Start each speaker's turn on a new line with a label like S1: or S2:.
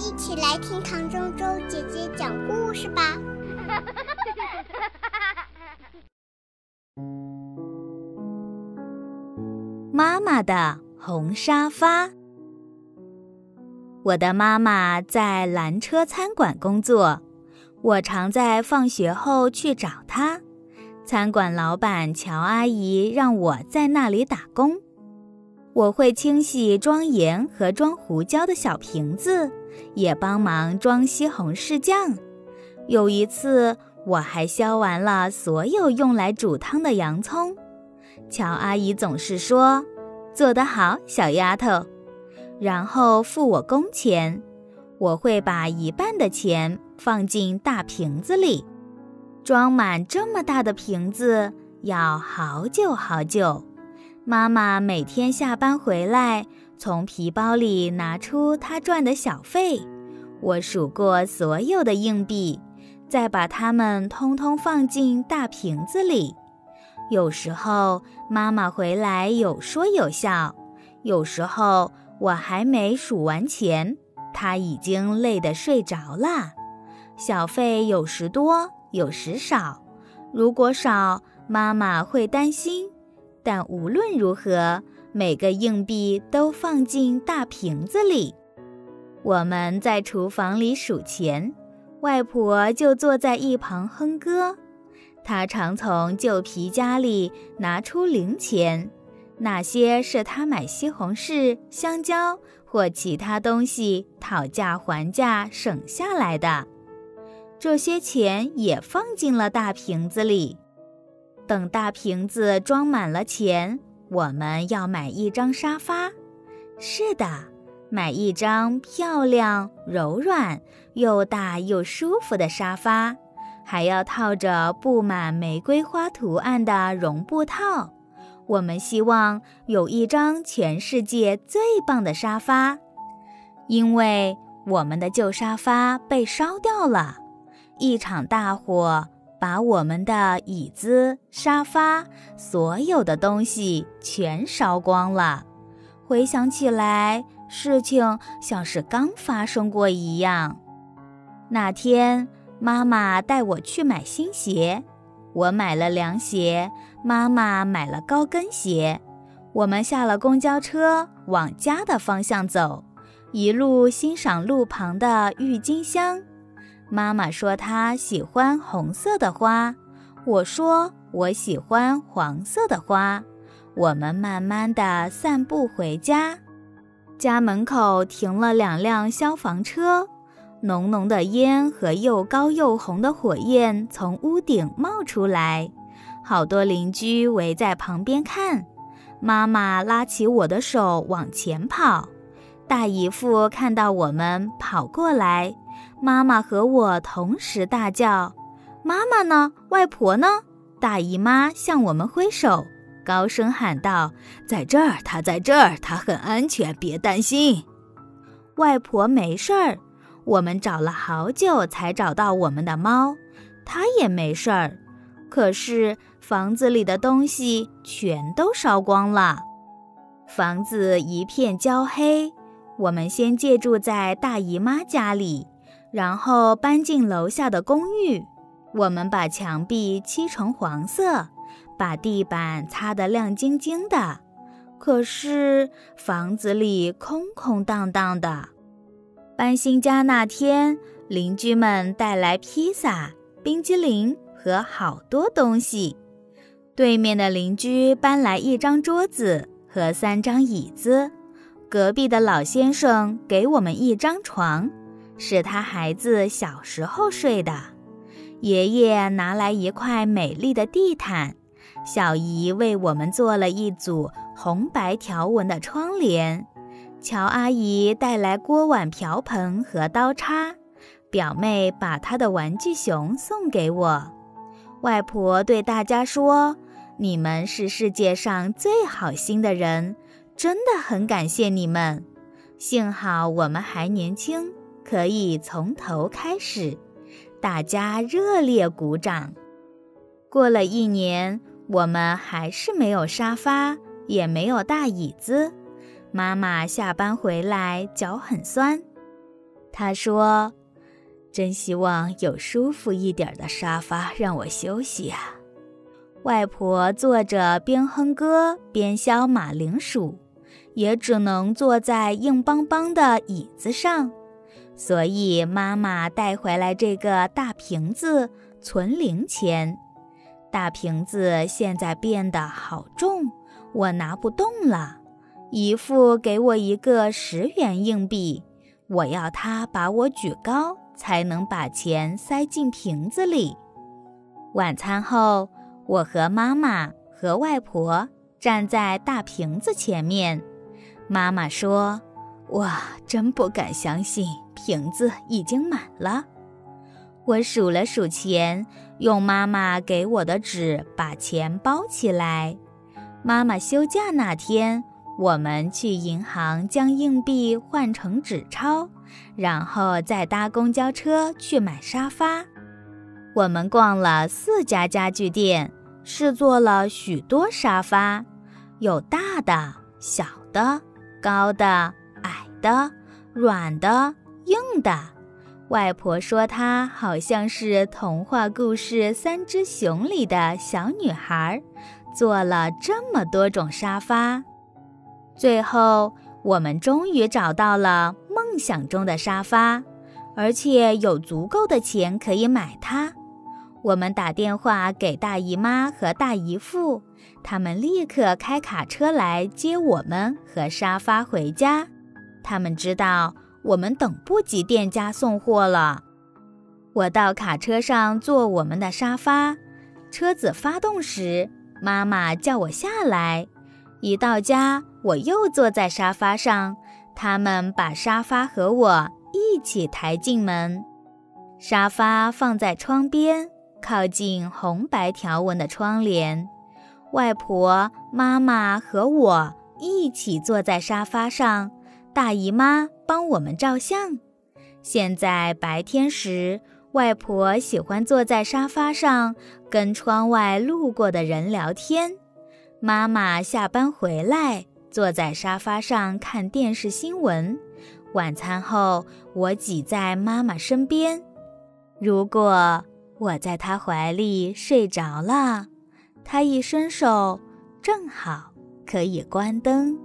S1: 一起来听唐周周姐姐讲故事吧。
S2: 妈妈的红沙发。我的妈妈在蓝车餐馆工作，我常在放学后去找她。餐馆老板乔阿姨让我在那里打工。我会清洗装盐和装胡椒的小瓶子，也帮忙装西红柿酱。有一次，我还削完了所有用来煮汤的洋葱。乔阿姨总是说：“做得好，小丫头。”然后付我工钱。我会把一半的钱放进大瓶子里，装满这么大的瓶子要好久好久。妈妈每天下班回来，从皮包里拿出她赚的小费。我数过所有的硬币，再把它们通通放进大瓶子里。有时候妈妈回来有说有笑，有时候我还没数完钱，她已经累得睡着了。小费有时多，有时少。如果少，妈妈会担心。但无论如何，每个硬币都放进大瓶子里。我们在厨房里数钱，外婆就坐在一旁哼歌。她常从旧皮夹里拿出零钱，那些是她买西红柿、香蕉或其他东西讨价还价省下来的。这些钱也放进了大瓶子里。等大瓶子装满了钱，我们要买一张沙发。是的，买一张漂亮、柔软、又大又舒服的沙发，还要套着布满玫瑰花图案的绒布套。我们希望有一张全世界最棒的沙发，因为我们的旧沙发被烧掉了，一场大火。把我们的椅子、沙发，所有的东西全烧光了。回想起来，事情像是刚发生过一样。那天，妈妈带我去买新鞋，我买了凉鞋，妈妈买了高跟鞋。我们下了公交车，往家的方向走，一路欣赏路旁的郁金香。妈妈说她喜欢红色的花，我说我喜欢黄色的花。我们慢慢的散步回家，家门口停了两辆消防车，浓浓的烟和又高又红的火焰从屋顶冒出来，好多邻居围在旁边看。妈妈拉起我的手往前跑，大姨夫看到我们跑过来。妈妈和我同时大叫：“妈妈呢？外婆呢？”大姨妈向我们挥手，高声喊道：“在这儿，她在这儿，她很安全，别担心。”外婆没事儿。我们找了好久才找到我们的猫，它也没事儿。可是房子里的东西全都烧光了，房子一片焦黑。我们先借住在大姨妈家里。然后搬进楼下的公寓，我们把墙壁漆成黄色，把地板擦得亮晶晶的。可是房子里空空荡荡的。搬新家那天，邻居们带来披萨、冰激凌和好多东西。对面的邻居搬来一张桌子和三张椅子，隔壁的老先生给我们一张床。是他孩子小时候睡的。爷爷拿来一块美丽的地毯，小姨为我们做了一组红白条纹的窗帘。乔阿姨带来锅碗瓢盆和刀叉，表妹把她的玩具熊送给我。外婆对大家说：“你们是世界上最好心的人，真的很感谢你们。幸好我们还年轻。”可以从头开始，大家热烈鼓掌。过了一年，我们还是没有沙发，也没有大椅子。妈妈下班回来脚很酸，她说：“真希望有舒服一点的沙发让我休息呀。”外婆坐着边哼歌边削马铃薯，也只能坐在硬邦邦的椅子上。所以妈妈带回来这个大瓶子存零钱。大瓶子现在变得好重，我拿不动了。姨父给我一个十元硬币，我要他把我举高，才能把钱塞进瓶子里。晚餐后。我和妈妈和外婆站在大瓶子前面，妈妈说：“哇，真不敢相信，瓶子已经满了。”我数了数钱，用妈妈给我的纸把钱包起来。妈妈休假那天，我们去银行将硬币换成纸钞，然后再搭公交车去买沙发。我们逛了四家家具店。试坐了许多沙发，有大的、小的、高的、的、软的、硬的。外婆说，她好像是童话故事《三只熊》里的小女孩，坐了这么多种沙发。最后，我们终于找到了梦想中的沙发，而且有足够的钱可以买它。我们打电话给大姨妈和大姨父，他们立刻开卡车来接我们和沙发回家。他们知道我们等不及店家送货了。我到卡车上坐我们的沙发，车子发动时，妈妈叫我下来。一到家，我又坐在沙发上，他们把沙发和我一起抬进门。沙发放在窗边。靠近红白条纹的窗帘，外婆、妈妈和我一起坐在沙发上，大姨妈帮我们照相。现在白天时，外婆喜欢坐在沙发上跟窗外路过的人聊天，妈妈下班回来坐在沙发上看电视新闻。晚餐后，我挤在妈妈身边。如果。我在她怀里睡着了，她一伸手，正好可以关灯。